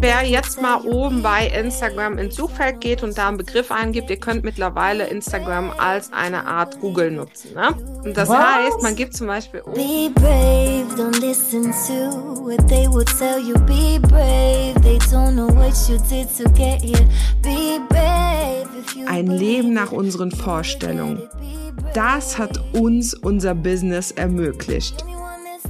Wer jetzt mal oben bei Instagram ins Suchfeld geht und da einen Begriff eingibt, ihr könnt mittlerweile Instagram als eine Art Google nutzen. Ne? Und das Was? heißt, man gibt zum Beispiel Be brave, don't listen to what they would tell you. Be brave, they don't know what you did to get here. Be brave. Ein Leben nach unseren Vorstellungen. Das hat uns unser Business ermöglicht.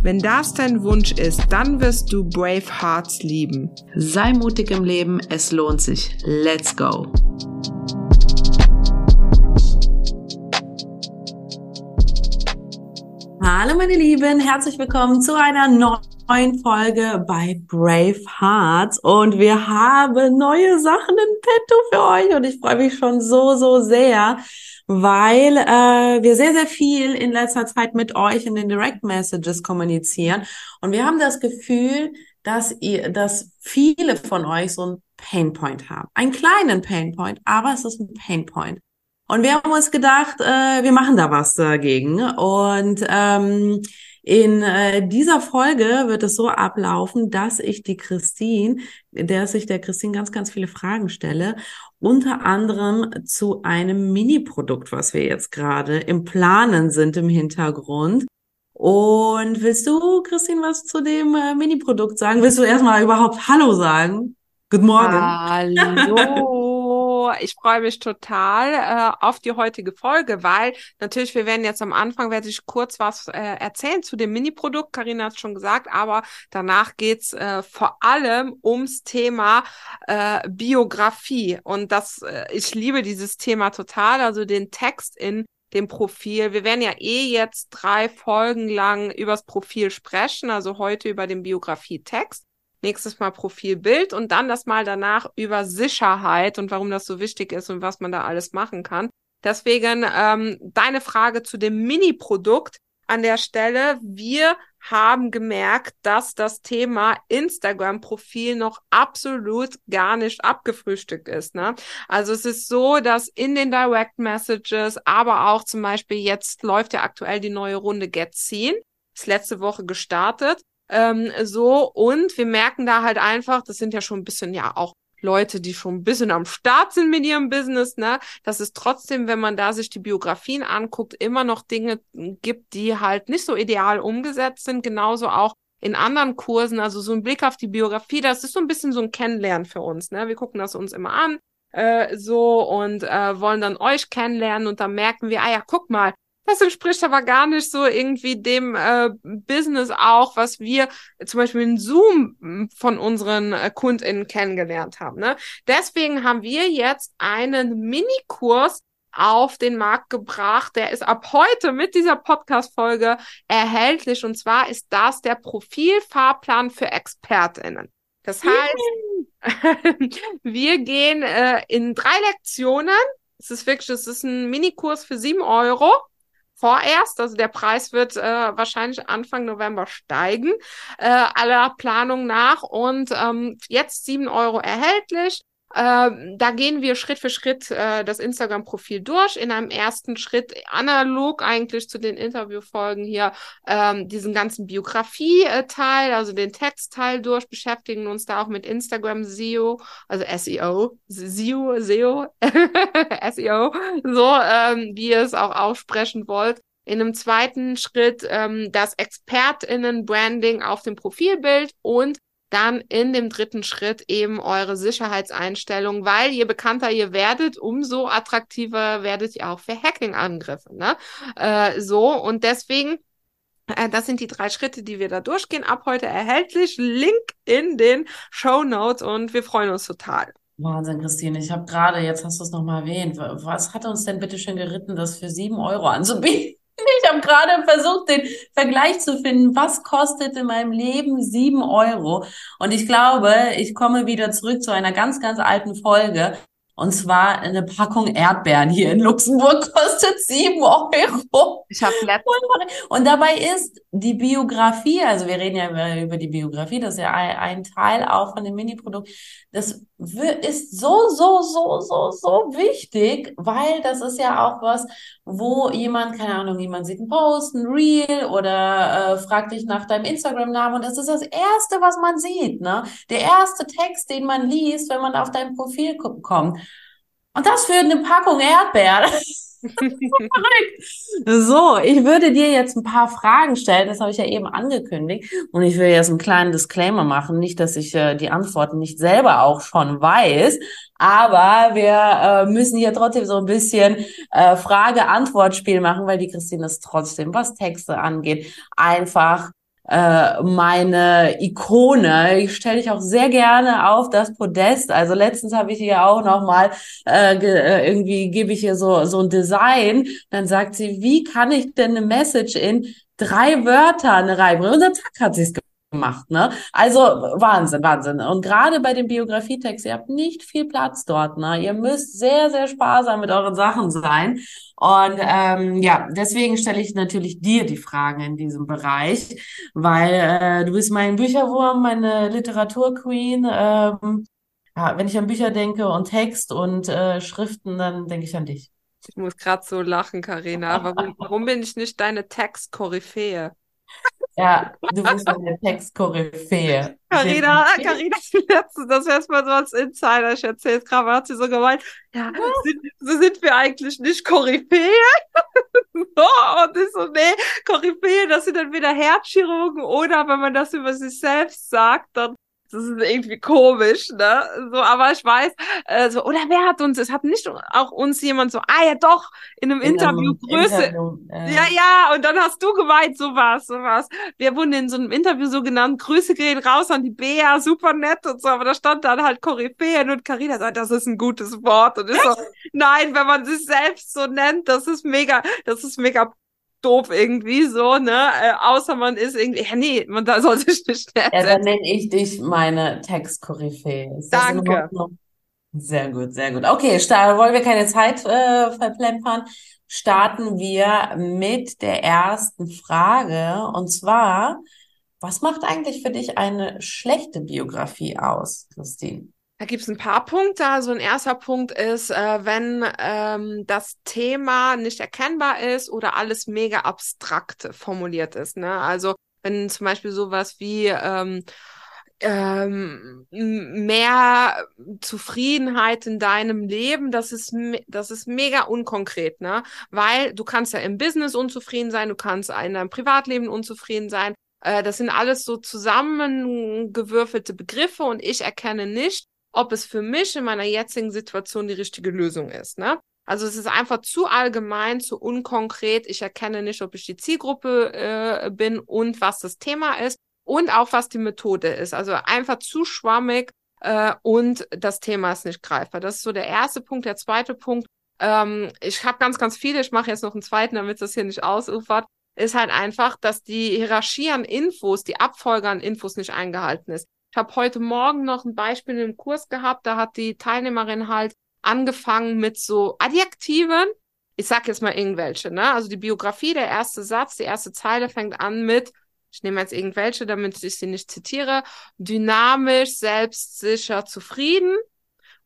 Wenn das dein Wunsch ist, dann wirst du Brave Hearts lieben. Sei mutig im Leben, es lohnt sich. Let's go! Hallo meine Lieben, herzlich willkommen zu einer neuen Folge bei Brave Hearts und wir haben neue Sachen in petto für euch und ich freue mich schon so, so sehr weil äh, wir sehr, sehr viel in letzter Zeit mit euch in den Direct Messages kommunizieren. Und wir haben das Gefühl, dass ihr, dass viele von euch so ein Painpoint haben. Einen kleinen Painpoint, aber es ist ein Painpoint. Und wir haben uns gedacht, äh, wir machen da was dagegen. Und ähm, in äh, dieser Folge wird es so ablaufen, dass ich die Christine, der sich der Christine ganz, ganz viele Fragen stelle, unter anderem zu einem Mini-Produkt, was wir jetzt gerade im Planen sind im Hintergrund. Und willst du, Christine, was zu dem äh, Mini-Produkt sagen? Willst du erstmal überhaupt Hallo sagen? Guten Morgen. Hallo. Ich freue mich total äh, auf die heutige Folge, weil natürlich, wir werden jetzt am Anfang, werde ich kurz was äh, erzählen zu dem Mini-Produkt. Karina hat schon gesagt, aber danach geht's äh, vor allem ums Thema äh, Biografie. Und das, äh, ich liebe dieses Thema total, also den Text in dem Profil. Wir werden ja eh jetzt drei Folgen lang übers Profil sprechen, also heute über den Biografie-Text nächstes Mal Profilbild und dann das Mal danach über Sicherheit und warum das so wichtig ist und was man da alles machen kann. Deswegen ähm, deine Frage zu dem Mini-Produkt an der Stelle. Wir haben gemerkt, dass das Thema Instagram-Profil noch absolut gar nicht abgefrühstückt ist. Ne? Also es ist so, dass in den Direct Messages, aber auch zum Beispiel jetzt läuft ja aktuell die neue Runde Get Seen, ist letzte Woche gestartet. Ähm, so, und wir merken da halt einfach, das sind ja schon ein bisschen ja auch Leute, die schon ein bisschen am Start sind mit ihrem Business, ne, dass es trotzdem, wenn man da sich die Biografien anguckt, immer noch Dinge gibt, die halt nicht so ideal umgesetzt sind, genauso auch in anderen Kursen, also so ein Blick auf die Biografie, das ist so ein bisschen so ein Kennenlernen für uns, ne, wir gucken das uns immer an, äh, so und äh, wollen dann euch kennenlernen. Und dann merken wir, ah ja, guck mal, das entspricht aber gar nicht so irgendwie dem äh, Business auch, was wir zum Beispiel in Zoom hm, von unseren äh, KundInnen kennengelernt haben. Ne? Deswegen haben wir jetzt einen Minikurs auf den Markt gebracht. Der ist ab heute mit dieser Podcast-Folge erhältlich. Und zwar ist das der Profilfahrplan für ExpertInnen. Das heißt, wir gehen äh, in drei Lektionen. Es ist wirklich, es ist ein Minikurs für sieben Euro vorerst. Also der Preis wird äh, wahrscheinlich Anfang November steigen, äh, aller Planung nach. Und ähm, jetzt sieben Euro erhältlich. Äh, da gehen wir Schritt für Schritt äh, das Instagram-Profil durch. In einem ersten Schritt analog eigentlich zu den Interviewfolgen hier ähm, diesen ganzen Biografie-Teil, also den Textteil durch, beschäftigen uns da auch mit Instagram SEO, also SEO, SEO, SEO, SEO, so ähm, wie ihr es auch aussprechen wollt. In einem zweiten Schritt ähm, das ExpertInnen-Branding auf dem Profilbild und dann in dem dritten Schritt eben eure Sicherheitseinstellungen, weil je bekannter ihr werdet, umso attraktiver werdet ihr auch für Hacking-Angriffe. Ne? Äh, so, und deswegen äh, das sind die drei Schritte, die wir da durchgehen. Ab heute erhältlich. Link in den Show Notes und wir freuen uns total. Wahnsinn, Christine. Ich habe gerade, jetzt hast du es nochmal erwähnt, was hat uns denn bitte schön geritten, das für sieben Euro anzubieten? Ich habe gerade versucht, den Vergleich zu finden. Was kostet in meinem Leben sieben Euro? Und ich glaube, ich komme wieder zurück zu einer ganz, ganz alten Folge. Und zwar eine Packung Erdbeeren hier in Luxemburg kostet sieben Euro. Ich habe. Und dabei ist die Biografie, also wir reden ja über die Biografie, das ist ja ein, ein Teil auch von dem Mini-Produkt. Das ist so, so, so, so, so wichtig, weil das ist ja auch was, wo jemand, keine Ahnung, jemand sieht einen Post, ein Reel oder äh, fragt dich nach deinem Instagram-Namen und das ist das Erste, was man sieht, ne? Der erste Text, den man liest, wenn man auf dein Profil kommt. Und das für eine Packung Erdbeeren. so, ich würde dir jetzt ein paar Fragen stellen, das habe ich ja eben angekündigt. Und ich will jetzt einen kleinen Disclaimer machen, nicht, dass ich äh, die Antworten nicht selber auch schon weiß, aber wir äh, müssen hier trotzdem so ein bisschen äh, Frage-Antwort-Spiel machen, weil die Christine ist trotzdem, was Texte angeht, einfach äh, meine Ikone. Ich stelle dich auch sehr gerne auf das Podest. Also letztens habe ich hier auch noch mal äh, äh, irgendwie gebe ich ihr so so ein Design. Dann sagt sie, wie kann ich denn eine Message in drei Wörtern reinbringen? Und zack hat sie es gemacht, ne? Also Wahnsinn, Wahnsinn. Und gerade bei dem Biografietext, ihr habt nicht viel Platz dort, ne? Ihr müsst sehr, sehr sparsam mit euren Sachen sein. Und ähm, ja, deswegen stelle ich natürlich dir die Fragen in diesem Bereich, weil äh, du bist mein Bücherwurm, meine Literaturqueen. Ähm, ja, wenn ich an Bücher denke und Text und äh, Schriften, dann denke ich an dich. Ich muss gerade so lachen, Karina. Warum, warum bin ich nicht deine Textkoryphäe? Ja, du bist eine Textkoryphäe. Carina, Carina, das wäre mal so als Insider, ich erzähle es gerade, hat sie so gemeint, ja, sind, so sind wir eigentlich nicht Koryphäe? und ich so, nee, Koryphäe, das sind entweder Herzchirurgen oder wenn man das über sich selbst sagt, dann das ist irgendwie komisch, ne? So, aber ich weiß, äh, so, oder wer hat uns, es hat nicht auch uns jemand so, ah ja doch, in einem in Interview einem Größe. Interview, äh. Ja, ja, und dann hast du gemeint, sowas, sowas. Wir wurden in so einem Interview so genannt, Grüße gehen raus an die Bea, super nett und so, aber da stand dann halt Koryphäen und Carina sagt, das ist ein gutes Wort. Und ich so, nein, wenn man sich selbst so nennt, das ist mega, das ist mega doof irgendwie so, ne? Äh, außer man ist irgendwie, ja, nee, man da soll sich nicht Ja, dann nenne ich dich meine Textkoryphäe. Danke. Sehr gut, sehr gut. Okay, wollen wir keine Zeit äh, verplempern, starten wir mit der ersten Frage. Und zwar, was macht eigentlich für dich eine schlechte Biografie aus, Christine? Da gibt es ein paar Punkte. Also ein erster Punkt ist, äh, wenn ähm, das Thema nicht erkennbar ist oder alles mega abstrakt formuliert ist. Ne? Also wenn zum Beispiel sowas wie ähm, ähm, mehr Zufriedenheit in deinem Leben, das ist, das ist mega unkonkret, ne? Weil du kannst ja im Business unzufrieden sein, du kannst in deinem Privatleben unzufrieden sein. Äh, das sind alles so zusammengewürfelte Begriffe und ich erkenne nicht, ob es für mich in meiner jetzigen Situation die richtige Lösung ist. Ne? Also es ist einfach zu allgemein, zu unkonkret. Ich erkenne nicht, ob ich die Zielgruppe äh, bin und was das Thema ist und auch was die Methode ist. Also einfach zu schwammig äh, und das Thema ist nicht greifbar. Das ist so der erste Punkt. Der zweite Punkt, ähm, ich habe ganz, ganz viele. Ich mache jetzt noch einen zweiten, damit das hier nicht ausufert. Ist halt einfach, dass die Hierarchie an Infos, die Abfolge an Infos nicht eingehalten ist. Ich habe heute Morgen noch ein Beispiel im Kurs gehabt, da hat die Teilnehmerin halt angefangen mit so Adjektiven. Ich sag jetzt mal irgendwelche, ne? Also die Biografie, der erste Satz, die erste Zeile fängt an mit, ich nehme jetzt irgendwelche, damit ich sie nicht zitiere, dynamisch, selbstsicher, zufrieden.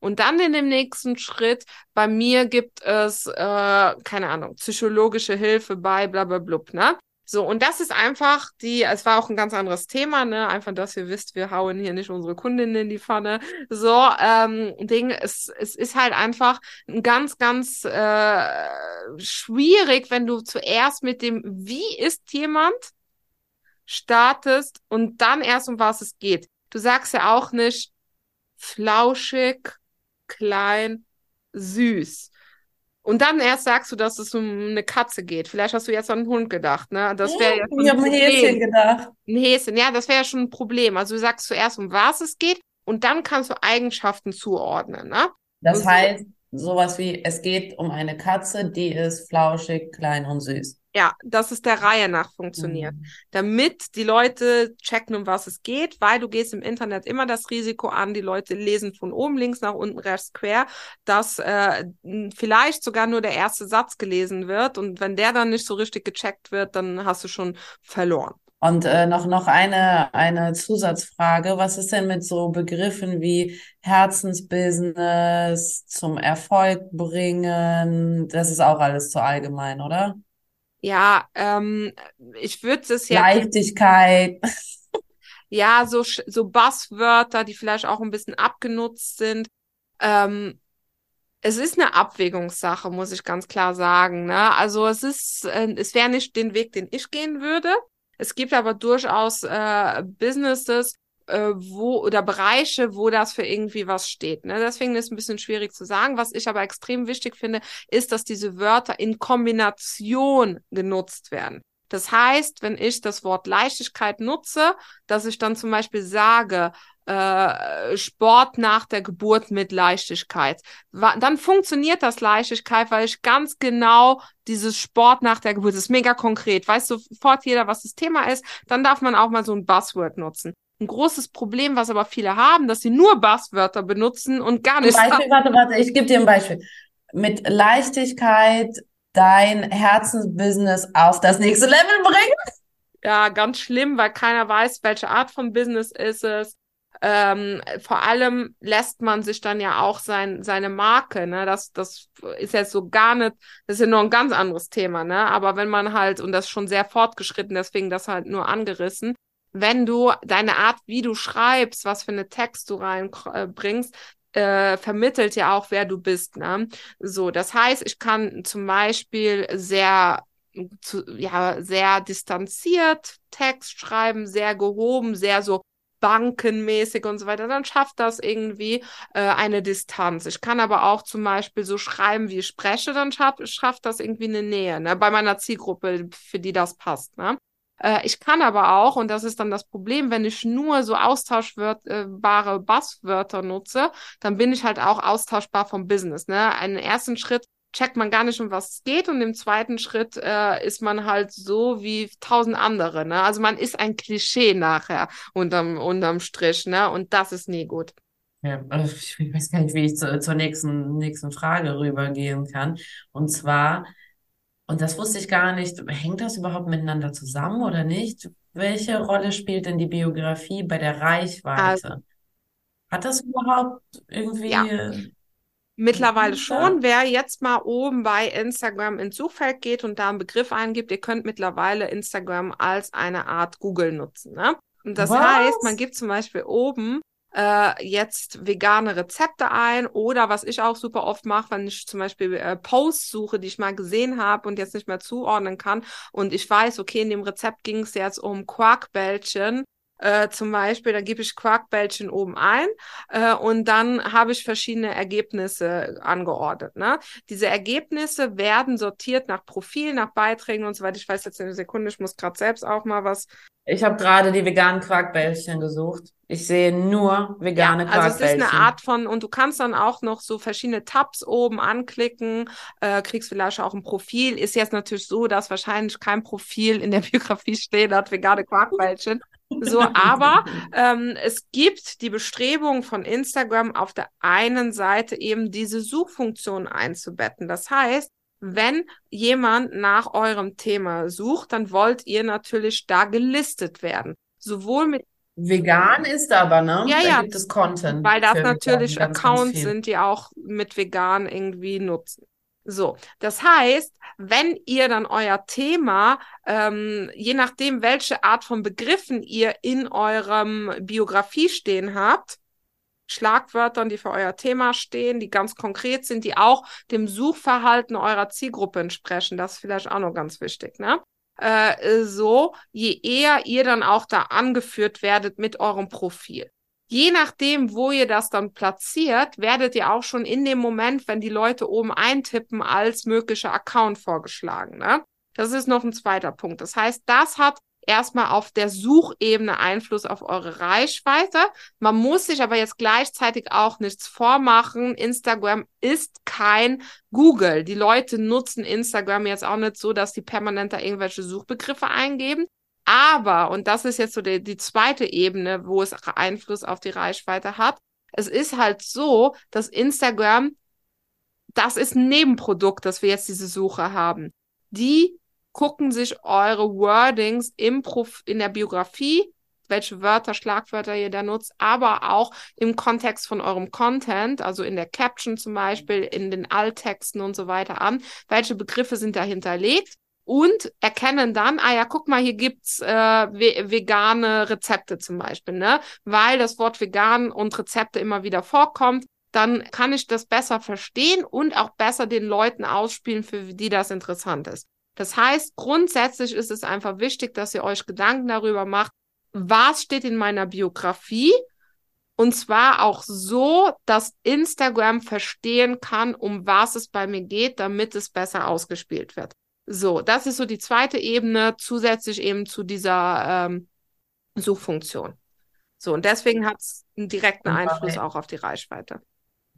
Und dann in dem nächsten Schritt, bei mir gibt es, äh, keine Ahnung, psychologische Hilfe bei bla bla blub, ne? So, und das ist einfach die, es war auch ein ganz anderes Thema, ne? Einfach, dass ihr wisst, wir hauen hier nicht unsere Kundinnen in die Pfanne. So, ähm, Ding, es, es ist halt einfach ein ganz, ganz äh, schwierig, wenn du zuerst mit dem Wie ist jemand startest und dann erst um was es geht. Du sagst ja auch nicht flauschig, klein, süß und dann erst sagst du, dass es um eine Katze geht. Vielleicht hast du jetzt an einen Hund gedacht, ne? Das wäre ja, ich habe ein Häschen gedacht. Ein Häschen, ja, das wäre ja schon ein Problem. Also du sagst zuerst, um was es geht und dann kannst du Eigenschaften zuordnen, ne? Das so. heißt, sowas wie, es geht um eine Katze, die ist flauschig, klein und süß. Ja, dass es der Reihe nach funktioniert. Mhm. Damit die Leute checken, um was es geht, weil du gehst im Internet immer das Risiko an, die Leute lesen von oben links nach unten rechts quer, dass äh, vielleicht sogar nur der erste Satz gelesen wird und wenn der dann nicht so richtig gecheckt wird, dann hast du schon verloren. Und äh, noch, noch eine, eine Zusatzfrage. Was ist denn mit so Begriffen wie Herzensbusiness, zum Erfolg bringen? Das ist auch alles zu allgemein, oder? Ja, ähm, ich würde es ja. Leichtigkeit. Ja, so, so Buzzwörter, die vielleicht auch ein bisschen abgenutzt sind. Ähm, es ist eine Abwägungssache, muss ich ganz klar sagen. Ne? Also es ist, äh, es wäre nicht den Weg, den ich gehen würde. Es gibt aber durchaus äh, Businesses, äh, wo oder Bereiche, wo das für irgendwie was steht. Ne? Deswegen ist es ein bisschen schwierig zu sagen. Was ich aber extrem wichtig finde, ist, dass diese Wörter in Kombination genutzt werden. Das heißt, wenn ich das Wort Leichtigkeit nutze, dass ich dann zum Beispiel sage, äh, Sport nach der Geburt mit Leichtigkeit. Dann funktioniert das Leichtigkeit, weil ich ganz genau dieses Sport nach der Geburt, das ist mega konkret, weiß sofort jeder, was das Thema ist, dann darf man auch mal so ein Buzzword nutzen. Ein großes Problem, was aber viele haben, dass sie nur Buzzwörter benutzen und gar nicht. Beispiel, warte, warte, ich gebe dir ein Beispiel. Mit Leichtigkeit dein Herzensbusiness auf das nächste Level bringen? Ja, ganz schlimm, weil keiner weiß, welche Art von Business ist es. Ähm, vor allem lässt man sich dann ja auch sein, seine Marke, ne? Das, das ist jetzt so gar nicht, das ist ja noch ein ganz anderes Thema, ne? Aber wenn man halt, und das ist schon sehr fortgeschritten, deswegen das halt nur angerissen, wenn du deine Art, wie du schreibst, was für eine Text du reinbringst, äh, vermittelt ja auch, wer du bist. Ne? So, das heißt, ich kann zum Beispiel sehr zu, ja, sehr distanziert Text schreiben, sehr gehoben, sehr so bankenmäßig und so weiter, dann schafft das irgendwie äh, eine Distanz. Ich kann aber auch zum Beispiel so schreiben, wie ich spreche, dann schafft, schafft das irgendwie eine Nähe, ne? bei meiner Zielgruppe, für die das passt. Ne? Äh, ich kann aber auch, und das ist dann das Problem, wenn ich nur so austauschbare Buzzwörter nutze, dann bin ich halt auch austauschbar vom Business. Ne? Einen ersten Schritt checkt man gar nicht, um was es geht, und im zweiten Schritt äh, ist man halt so wie tausend andere. Ne? Also man ist ein Klischee nachher unterm, unterm Strich, ne? Und das ist nie gut. Ja, also ich weiß gar nicht, wie ich zu, zur nächsten, nächsten Frage rübergehen kann. Und zwar, und das wusste ich gar nicht. Hängt das überhaupt miteinander zusammen oder nicht? Welche Rolle spielt denn die Biografie bei der Reichweite? Also, Hat das überhaupt irgendwie? Ja. Mittlerweile schon. Wer jetzt mal oben bei Instagram ins Suchfeld geht und da einen Begriff eingibt, ihr könnt mittlerweile Instagram als eine Art Google nutzen. Ne? Und das Was? heißt, man gibt zum Beispiel oben äh, jetzt vegane Rezepte ein oder was ich auch super oft mache, wenn ich zum Beispiel äh, Posts suche, die ich mal gesehen habe und jetzt nicht mehr zuordnen kann und ich weiß, okay, in dem Rezept ging es jetzt um Quarkbällchen äh, zum Beispiel, da gebe ich Quarkbällchen oben ein äh, und dann habe ich verschiedene Ergebnisse angeordnet. Ne? Diese Ergebnisse werden sortiert nach Profil, nach Beiträgen und so weiter. Ich weiß jetzt eine Sekunde, ich muss gerade selbst auch mal was. Ich habe gerade die veganen Quarkbällchen gesucht. Ich sehe nur vegane ja, Quarkbällchen. Also es ist eine Art von, und du kannst dann auch noch so verschiedene Tabs oben anklicken, äh, kriegst vielleicht auch ein Profil. Ist jetzt natürlich so, dass wahrscheinlich kein Profil in der Biografie steht, hat vegane Quarkbällchen. So, aber ähm, es gibt die Bestrebung von Instagram auf der einen Seite eben diese Suchfunktion einzubetten. Das heißt, wenn jemand nach eurem Thema sucht, dann wollt ihr natürlich da gelistet werden. Sowohl mit Vegan ist aber, ne? Ja, da ja. gibt es Content. Weil das natürlich Accounts sind, die auch mit vegan irgendwie nutzen. So, das heißt, wenn ihr dann euer Thema, ähm, je nachdem, welche Art von Begriffen ihr in eurem Biografie stehen habt, Schlagwörtern, die für euer Thema stehen, die ganz konkret sind, die auch dem Suchverhalten eurer Zielgruppe entsprechen. Das ist vielleicht auch noch ganz wichtig, ne? Äh, so, je eher ihr dann auch da angeführt werdet mit eurem Profil je nachdem, wo ihr das dann platziert, werdet ihr auch schon in dem Moment, wenn die Leute oben eintippen, als möglicher Account vorgeschlagen. Ne? Das ist noch ein zweiter Punkt. Das heißt, das hat erstmal auf der Suchebene Einfluss auf eure Reichweite. Man muss sich aber jetzt gleichzeitig auch nichts vormachen. Instagram ist kein Google. Die Leute nutzen Instagram jetzt auch nicht so, dass die permanent da irgendwelche Suchbegriffe eingeben. Aber, und das ist jetzt so die, die zweite Ebene, wo es Einfluss auf die Reichweite hat, es ist halt so, dass Instagram, das ist ein Nebenprodukt, dass wir jetzt diese Suche haben. Die gucken sich eure Wordings im Prof in der Biografie, welche Wörter, Schlagwörter ihr da nutzt, aber auch im Kontext von eurem Content, also in der Caption zum Beispiel, in den Alttexten und so weiter an. Welche Begriffe sind da hinterlegt? Und erkennen dann, ah ja, guck mal, hier gibt's äh, vegane Rezepte zum Beispiel, ne? Weil das Wort vegan und Rezepte immer wieder vorkommt, dann kann ich das besser verstehen und auch besser den Leuten ausspielen, für die das interessant ist. Das heißt, grundsätzlich ist es einfach wichtig, dass ihr euch Gedanken darüber macht, was steht in meiner Biografie und zwar auch so, dass Instagram verstehen kann, um was es bei mir geht, damit es besser ausgespielt wird. So, das ist so die zweite Ebene, zusätzlich eben zu dieser ähm, Suchfunktion. So, und deswegen hat es einen direkten Einfluss auch auf die Reichweite.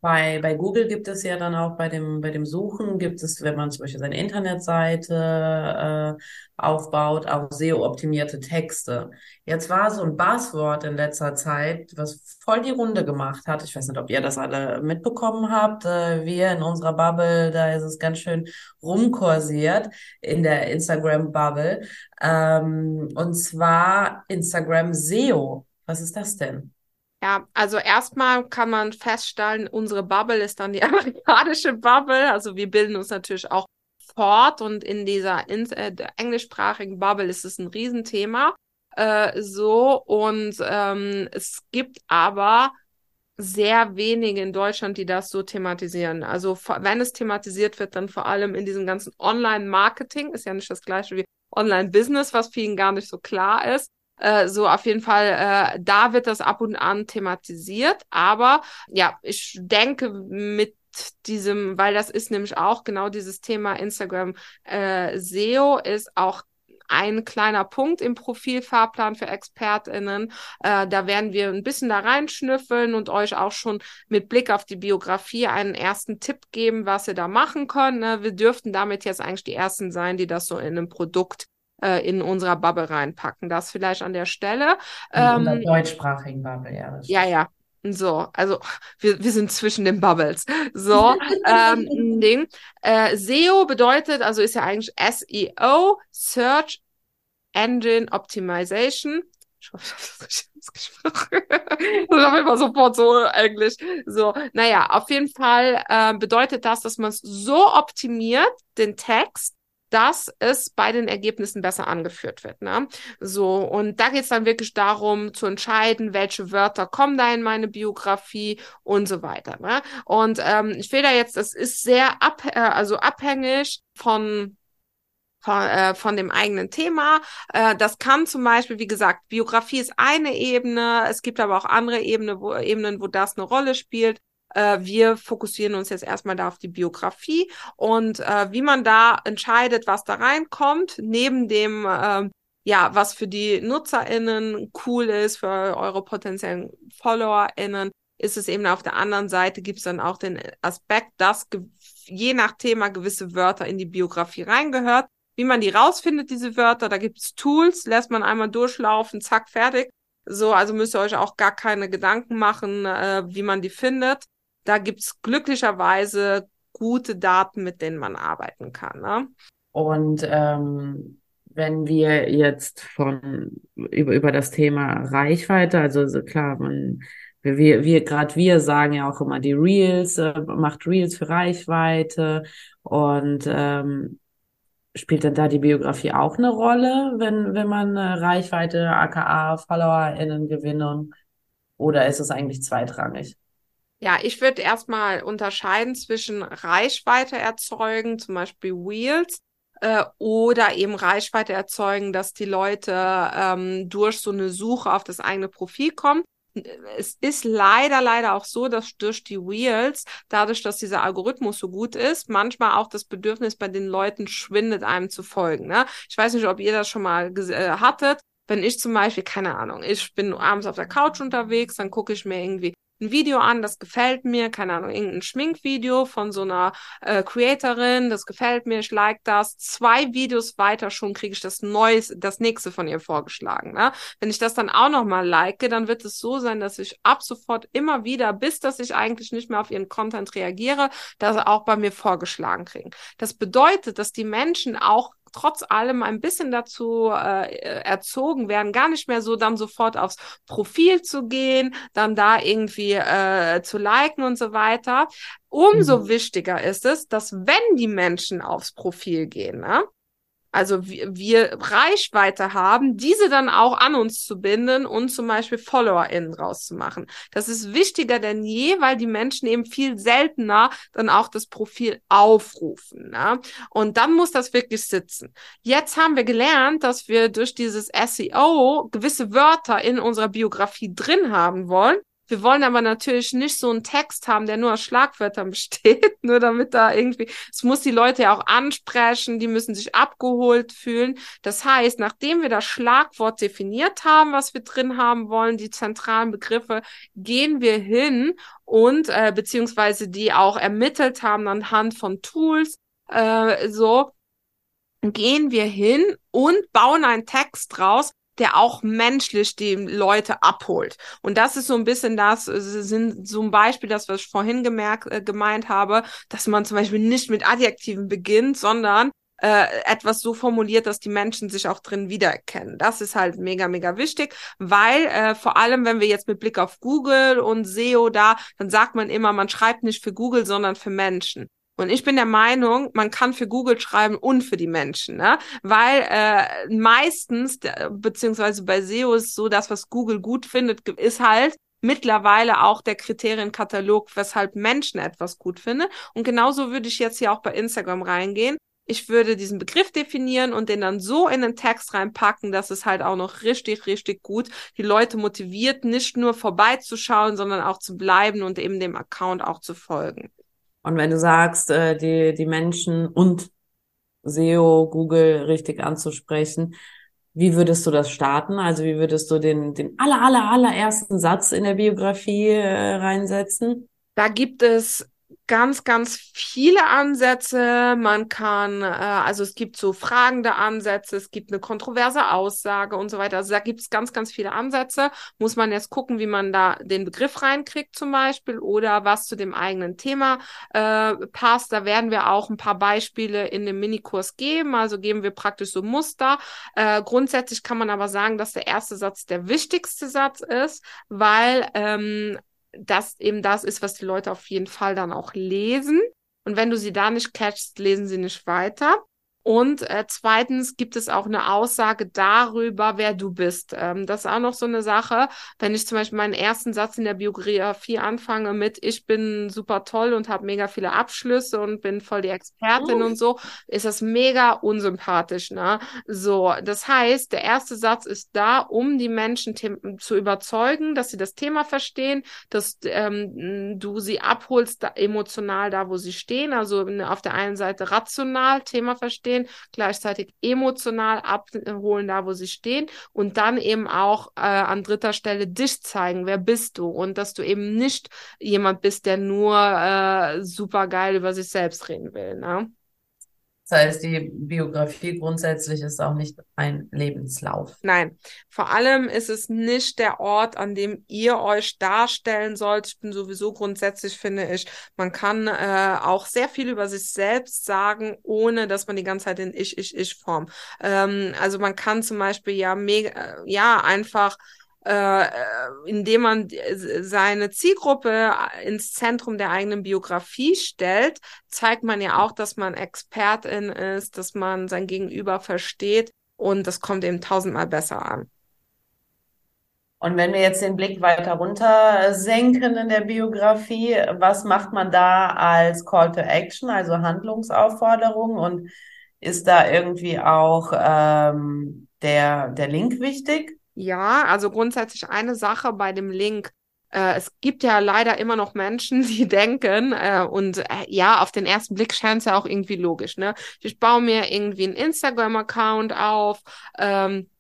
Bei, bei Google gibt es ja dann auch bei dem, bei dem Suchen gibt es, wenn man zum Beispiel seine Internetseite äh, aufbaut, auch SEO-optimierte Texte. Jetzt war so ein Buzzword in letzter Zeit, was voll die Runde gemacht hat. Ich weiß nicht, ob ihr das alle mitbekommen habt. Äh, wir in unserer Bubble, da ist es ganz schön rumkursiert in der Instagram-Bubble. Ähm, und zwar Instagram SEO. Was ist das denn? Ja, also erstmal kann man feststellen, unsere Bubble ist dann die amerikanische Bubble. Also wir bilden uns natürlich auch fort und in dieser in, äh, englischsprachigen Bubble ist es ein Riesenthema. Äh, so und ähm, es gibt aber sehr wenige in Deutschland, die das so thematisieren. Also wenn es thematisiert wird, dann vor allem in diesem ganzen Online-Marketing, ist ja nicht das gleiche wie Online-Business, was vielen gar nicht so klar ist. Äh, so auf jeden Fall, äh, da wird das ab und an thematisiert. Aber ja, ich denke mit diesem, weil das ist nämlich auch genau dieses Thema Instagram äh, SEO ist auch ein kleiner Punkt im Profilfahrplan für ExpertInnen. Äh, da werden wir ein bisschen da reinschnüffeln und euch auch schon mit Blick auf die Biografie einen ersten Tipp geben, was ihr da machen könnt. Ne? Wir dürften damit jetzt eigentlich die Ersten sein, die das so in einem Produkt äh, in unserer Bubble reinpacken. Das vielleicht an der Stelle. In ähm, deutschsprachigen Bubble, ja. Ja, ja. So, also wir, wir sind zwischen den Bubbles. So, ähm, Ding. Äh, SEO bedeutet, also ist ja eigentlich SEO, Search Engine Optimization. Ich hoffe, ich habe das richtig ausgesprochen. das habe immer sofort so Englisch. So, naja, auf jeden Fall äh, bedeutet das, dass man es so optimiert, den Text, dass es bei den Ergebnissen besser angeführt wird. Ne? So, und da geht es dann wirklich darum zu entscheiden, welche Wörter kommen da in meine Biografie und so weiter. Ne? Und ähm, ich will da jetzt, das ist sehr ab, äh, also abhängig von von, äh, von dem eigenen Thema. Äh, das kann zum Beispiel, wie gesagt, Biografie ist eine Ebene. Es gibt aber auch andere Ebene, wo, Ebenen, wo das eine Rolle spielt. Äh, wir fokussieren uns jetzt erstmal da auf die Biografie und äh, wie man da entscheidet, was da reinkommt, neben dem, äh, ja, was für die NutzerInnen cool ist, für eure potenziellen FollowerInnen, ist es eben auf der anderen Seite gibt es dann auch den Aspekt, dass je nach Thema gewisse Wörter in die Biografie reingehört. Wie man die rausfindet, diese Wörter, da gibt es Tools, lässt man einmal durchlaufen, zack, fertig. So, also müsst ihr euch auch gar keine Gedanken machen, äh, wie man die findet da gibt's glücklicherweise gute Daten, mit denen man arbeiten kann. Ne? Und ähm, wenn wir jetzt von über, über das Thema Reichweite, also so klar, man wir, wir gerade wir sagen ja auch immer, die Reels, äh, macht Reels für Reichweite und ähm, spielt dann da die Biografie auch eine Rolle, wenn, wenn man äh, Reichweite, aka FollowerInnen gewinnen? Oder ist es eigentlich zweitrangig? Ja, ich würde erstmal unterscheiden zwischen Reichweite erzeugen, zum Beispiel Wheels, äh, oder eben Reichweite erzeugen, dass die Leute ähm, durch so eine Suche auf das eigene Profil kommen. es ist leider, leider auch so, dass durch die Wheels, dadurch, dass dieser Algorithmus so gut ist, manchmal auch das Bedürfnis bei den Leuten schwindet, einem zu folgen. Ne? Ich weiß nicht, ob ihr das schon mal äh, hattet. Wenn ich zum Beispiel, keine Ahnung, ich bin abends auf der Couch unterwegs, dann gucke ich mir irgendwie ein Video an, das gefällt mir, keine Ahnung, irgendein Schminkvideo von so einer äh, Creatorin, das gefällt mir, ich like das. Zwei Videos weiter schon kriege ich das Neues, das nächste von ihr vorgeschlagen. Ne? Wenn ich das dann auch nochmal like, dann wird es so sein, dass ich ab sofort immer wieder, bis dass ich eigentlich nicht mehr auf ihren Content reagiere, dass er auch bei mir vorgeschlagen kriegen. Das bedeutet, dass die Menschen auch trotz allem ein bisschen dazu äh, erzogen werden, gar nicht mehr so dann sofort aufs Profil zu gehen, dann da irgendwie äh, zu liken und so weiter. Umso mhm. wichtiger ist es, dass wenn die Menschen aufs Profil gehen, ne, also wir, Reichweite haben, diese dann auch an uns zu binden und zum Beispiel FollowerInnen draus zu machen. Das ist wichtiger denn je, weil die Menschen eben viel seltener dann auch das Profil aufrufen. Ne? Und dann muss das wirklich sitzen. Jetzt haben wir gelernt, dass wir durch dieses SEO gewisse Wörter in unserer Biografie drin haben wollen. Wir wollen aber natürlich nicht so einen Text haben, der nur aus Schlagwörtern besteht, nur damit da irgendwie, es muss die Leute ja auch ansprechen, die müssen sich abgeholt fühlen. Das heißt, nachdem wir das Schlagwort definiert haben, was wir drin haben wollen, die zentralen Begriffe, gehen wir hin und äh, beziehungsweise die auch ermittelt haben anhand von Tools, äh, so gehen wir hin und bauen einen Text draus, der auch menschlich die Leute abholt. Und das ist so ein bisschen das, äh, sind so ein Beispiel, das, was ich vorhin gemerkt, äh, gemeint habe, dass man zum Beispiel nicht mit Adjektiven beginnt, sondern äh, etwas so formuliert, dass die Menschen sich auch drin wiedererkennen. Das ist halt mega, mega wichtig, weil äh, vor allem, wenn wir jetzt mit Blick auf Google und SEO da, dann sagt man immer, man schreibt nicht für Google, sondern für Menschen. Und ich bin der Meinung, man kann für Google schreiben und für die Menschen, ne? Weil äh, meistens, beziehungsweise bei SEO ist so, das, was Google gut findet, ist halt mittlerweile auch der Kriterienkatalog, weshalb Menschen etwas gut finden. Und genauso würde ich jetzt hier auch bei Instagram reingehen. Ich würde diesen Begriff definieren und den dann so in den Text reinpacken, dass es halt auch noch richtig, richtig gut die Leute motiviert, nicht nur vorbeizuschauen, sondern auch zu bleiben und eben dem Account auch zu folgen. Und wenn du sagst, äh, die, die Menschen und SEO, Google richtig anzusprechen, wie würdest du das starten? Also wie würdest du den, den aller, aller, allerersten Satz in der Biografie äh, reinsetzen? Da gibt es ganz, ganz viele Ansätze. Man kann, äh, also es gibt so fragende Ansätze, es gibt eine kontroverse Aussage und so weiter. Also da gibt es ganz, ganz viele Ansätze. Muss man jetzt gucken, wie man da den Begriff reinkriegt zum Beispiel oder was zu dem eigenen Thema äh, passt. Da werden wir auch ein paar Beispiele in dem Minikurs geben. Also geben wir praktisch so Muster. Äh, grundsätzlich kann man aber sagen, dass der erste Satz der wichtigste Satz ist, weil ähm, das eben das ist, was die Leute auf jeden Fall dann auch lesen. Und wenn du sie da nicht catchst, lesen sie nicht weiter. Und äh, zweitens gibt es auch eine Aussage darüber, wer du bist. Ähm, das ist auch noch so eine Sache. Wenn ich zum Beispiel meinen ersten Satz in der Biografie anfange mit, ich bin super toll und habe mega viele Abschlüsse und bin voll die Expertin oh. und so, ist das mega unsympathisch. Ne? So, das heißt, der erste Satz ist da, um die Menschen zu überzeugen, dass sie das Thema verstehen, dass ähm, du sie abholst da, emotional da, wo sie stehen. Also auf der einen Seite rational Thema verstehen stehen, gleichzeitig emotional abholen, da wo sie stehen und dann eben auch äh, an dritter Stelle dich zeigen, wer bist du und dass du eben nicht jemand bist, der nur äh, super geil über sich selbst reden will. Ne? Das heißt, die Biografie grundsätzlich ist auch nicht ein Lebenslauf. Nein, vor allem ist es nicht der Ort, an dem ihr euch darstellen sollt. Ich bin sowieso grundsätzlich, finde ich, man kann äh, auch sehr viel über sich selbst sagen, ohne dass man die ganze Zeit in Ich, Ich, Ich-Form. Ähm, also man kann zum Beispiel ja mega, äh, ja, einfach äh, indem man seine Zielgruppe ins Zentrum der eigenen Biografie stellt, zeigt man ja auch, dass man Expertin ist, dass man sein Gegenüber versteht und das kommt eben tausendmal besser an. Und wenn wir jetzt den Blick weiter runter senken in der Biografie, was macht man da als Call to Action, also Handlungsaufforderung? Und ist da irgendwie auch ähm, der, der Link wichtig? Ja, also grundsätzlich eine Sache bei dem Link. Äh, es gibt ja leider immer noch Menschen, die denken, äh, und äh, ja, auf den ersten Blick scheint es ja auch irgendwie logisch, ne? Ich baue mir irgendwie einen Instagram-Account auf, ähm,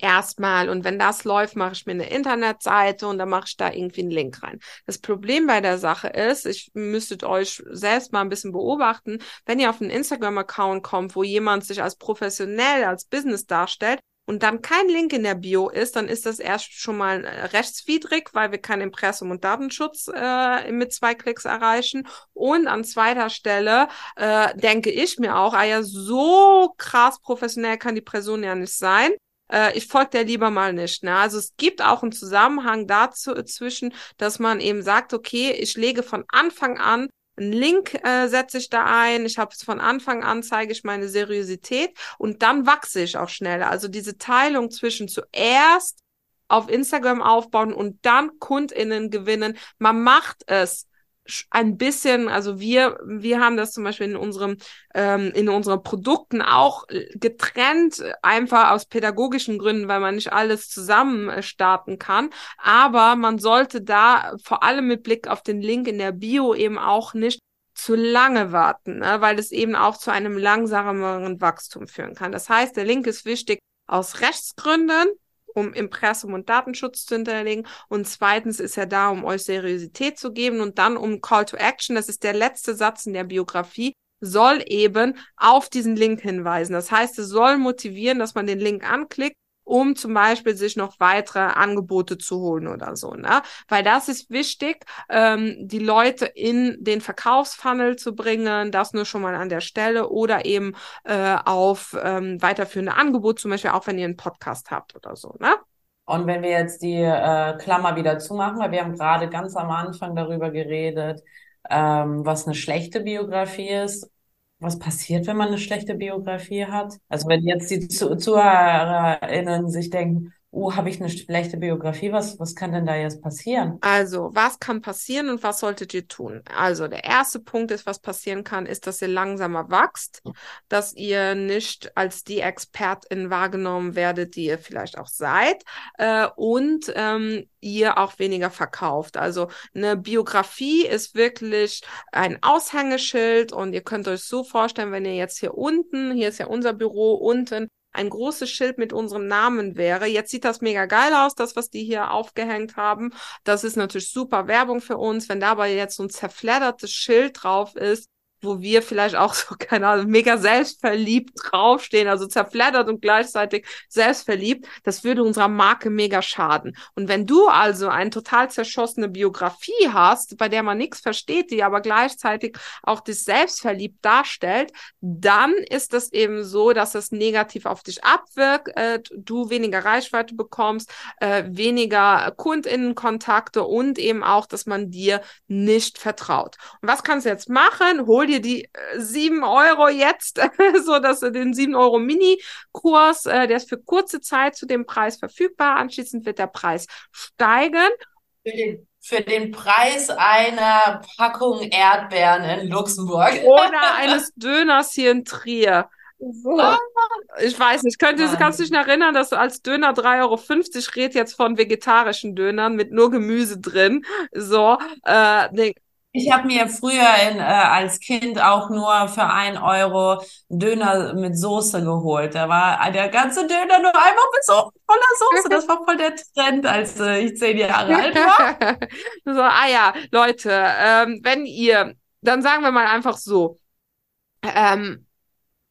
erstmal und wenn das läuft, mache ich mir eine Internetseite und dann mache ich da irgendwie einen Link rein. Das Problem bei der Sache ist, ich müsstet euch selbst mal ein bisschen beobachten, wenn ihr auf einen Instagram-Account kommt, wo jemand sich als professionell, als Business darstellt, und dann kein Link in der Bio ist, dann ist das erst schon mal äh, rechtswidrig, weil wir keinen Impressum- und Datenschutz äh, mit zwei Klicks erreichen. Und an zweiter Stelle äh, denke ich mir auch, ah ja, so krass professionell kann die Person ja nicht sein. Äh, ich folge der lieber mal nicht. Ne? Also es gibt auch einen Zusammenhang dazu zwischen, dass man eben sagt, okay, ich lege von Anfang an einen Link äh, setze ich da ein, ich habe es von Anfang an, zeige ich meine Seriosität und dann wachse ich auch schneller. Also diese Teilung zwischen zuerst auf Instagram aufbauen und dann KundInnen gewinnen. Man macht es ein bisschen, also wir, wir haben das zum Beispiel in unserem, ähm, in unseren Produkten auch getrennt, einfach aus pädagogischen Gründen, weil man nicht alles zusammen äh, starten kann. Aber man sollte da vor allem mit Blick auf den Link in der Bio eben auch nicht zu lange warten, ne? weil es eben auch zu einem langsameren Wachstum führen kann. Das heißt, der Link ist wichtig aus Rechtsgründen, um Impressum und Datenschutz zu hinterlegen. Und zweitens ist er da, um euch Seriosität zu geben und dann um Call to Action. Das ist der letzte Satz in der Biografie soll eben auf diesen Link hinweisen. Das heißt, es soll motivieren, dass man den Link anklickt um zum Beispiel sich noch weitere Angebote zu holen oder so, ne? Weil das ist wichtig, ähm, die Leute in den Verkaufsfunnel zu bringen, das nur schon mal an der Stelle oder eben äh, auf ähm, weiterführende Angebote, zum Beispiel auch wenn ihr einen Podcast habt oder so, ne? Und wenn wir jetzt die äh, Klammer wieder zumachen, weil wir haben gerade ganz am Anfang darüber geredet, ähm, was eine schlechte Biografie ist was passiert, wenn man eine schlechte Biografie hat? Also wenn jetzt die ZuhörerInnen sich denken, oh, habe ich eine schlechte Biografie, was, was kann denn da jetzt passieren? Also, was kann passieren und was solltet ihr tun? Also, der erste Punkt ist, was passieren kann, ist, dass ihr langsamer wachst, dass ihr nicht als die Expertin wahrgenommen werdet, die ihr vielleicht auch seid äh, und ähm, ihr auch weniger verkauft. Also, eine Biografie ist wirklich ein Aushängeschild und ihr könnt euch so vorstellen, wenn ihr jetzt hier unten, hier ist ja unser Büro, unten ein großes Schild mit unserem Namen wäre. Jetzt sieht das mega geil aus, das, was die hier aufgehängt haben. Das ist natürlich super Werbung für uns. Wenn dabei jetzt so ein zerfleddertes Schild drauf ist, wo wir vielleicht auch so, keine Ahnung, mega selbstverliebt draufstehen, also zerfleddert und gleichzeitig selbstverliebt, das würde unserer Marke mega schaden. Und wenn du also eine total zerschossene Biografie hast, bei der man nichts versteht, die aber gleichzeitig auch dich selbstverliebt darstellt, dann ist das eben so, dass es negativ auf dich abwirkt, äh, du weniger Reichweite bekommst, äh, weniger KundInnenkontakte und eben auch, dass man dir nicht vertraut. Und was kannst du jetzt machen? Hol dir dir die äh, sieben Euro jetzt, so dass den sieben Euro Mini-Kurs, äh, der ist für kurze Zeit zu dem Preis verfügbar. Anschließend wird der Preis steigen. Für den, für den Preis einer Packung Erdbeeren in Luxemburg. Oder eines Döners hier in Trier. So. Ah. Ich weiß nicht, könnte, kannst du dich erinnern, dass du als Döner 3,50 Euro red jetzt von vegetarischen Dönern mit nur Gemüse drin. So, äh, ich habe mir früher in, äh, als Kind auch nur für ein Euro Döner mit Soße geholt. Da war der ganze Döner nur einfach mit so voller Soße. Das war voll der Trend, als äh, ich zehn Jahre alt war. so, ah ja, Leute, ähm, wenn ihr, dann sagen wir mal einfach so, ähm,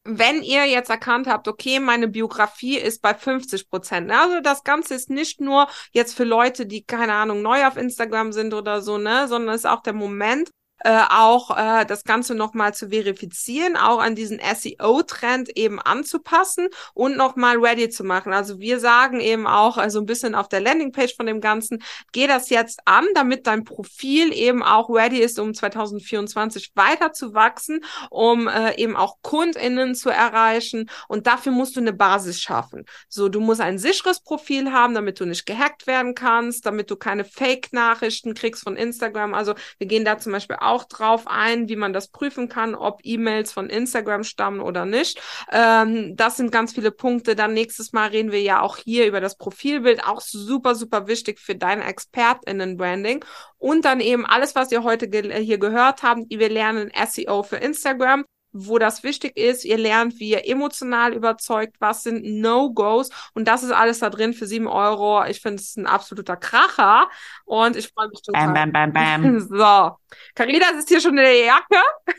wenn ihr jetzt erkannt habt, okay, meine Biografie ist bei 50 Prozent, ne? also das Ganze ist nicht nur jetzt für Leute, die keine Ahnung neu auf Instagram sind oder so, ne, sondern ist auch der Moment, äh, auch äh, das Ganze nochmal zu verifizieren, auch an diesen SEO-Trend eben anzupassen und nochmal ready zu machen. Also wir sagen eben auch, also ein bisschen auf der Landingpage von dem Ganzen, geh das jetzt an, damit dein Profil eben auch ready ist, um 2024 weiter zu wachsen, um äh, eben auch KundInnen zu erreichen. Und dafür musst du eine Basis schaffen. So, du musst ein sicheres Profil haben, damit du nicht gehackt werden kannst, damit du keine Fake-Nachrichten kriegst von Instagram. Also wir gehen da zum Beispiel auch auch drauf ein, wie man das prüfen kann, ob E-Mails von Instagram stammen oder nicht. Ähm, das sind ganz viele Punkte. Dann nächstes Mal reden wir ja auch hier über das Profilbild, auch super, super wichtig für dein ExpertInnen-Branding. Und dann eben alles, was ihr heute ge hier gehört habt. Wir lernen SEO für Instagram wo das wichtig ist. Ihr lernt, wie ihr emotional überzeugt, was sind No-Gos und das ist alles da drin für sieben Euro. Ich finde es ein absoluter Kracher und ich freue mich total. Bam, bam, bam, bam. So, Carina sitzt hier schon in der Jacke.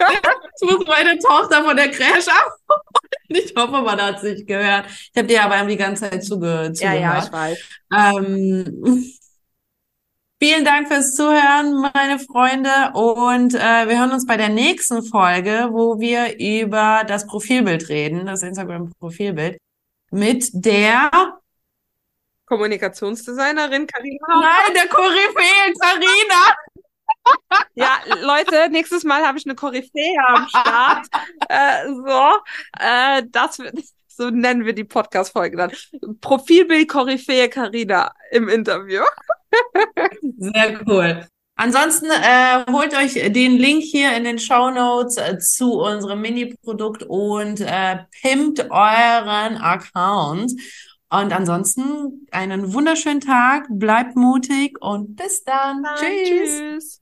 Jetzt muss meine Tochter von der Crash ab. Ich hoffe, man hat es nicht gehört. Ich habe dir aber die ganze Zeit zuge zugehört. Ja, ja, ich weiß. Ähm, Vielen Dank fürs Zuhören, meine Freunde. Und äh, wir hören uns bei der nächsten Folge, wo wir über das Profilbild reden, das Instagram-Profilbild, mit der Kommunikationsdesignerin Karina. Nein, der Koryphäe Karina. Ja, Leute, nächstes Mal habe ich eine Koryphäe am Start. äh, so, äh, das wird, so nennen wir die Podcast-Folge dann. Profilbild Koryphäe Karina im Interview. Sehr cool. Ansonsten äh, holt euch den Link hier in den Show Notes äh, zu unserem Mini-Produkt und äh, pimpt euren Account. Und ansonsten einen wunderschönen Tag, bleibt mutig und bis dann. Bye, tschüss. tschüss.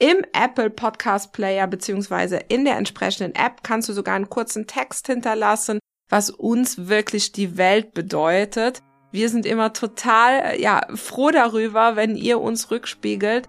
Im Apple Podcast Player beziehungsweise in der entsprechenden App kannst du sogar einen kurzen Text hinterlassen, was uns wirklich die Welt bedeutet. Wir sind immer total ja, froh darüber, wenn ihr uns rückspiegelt,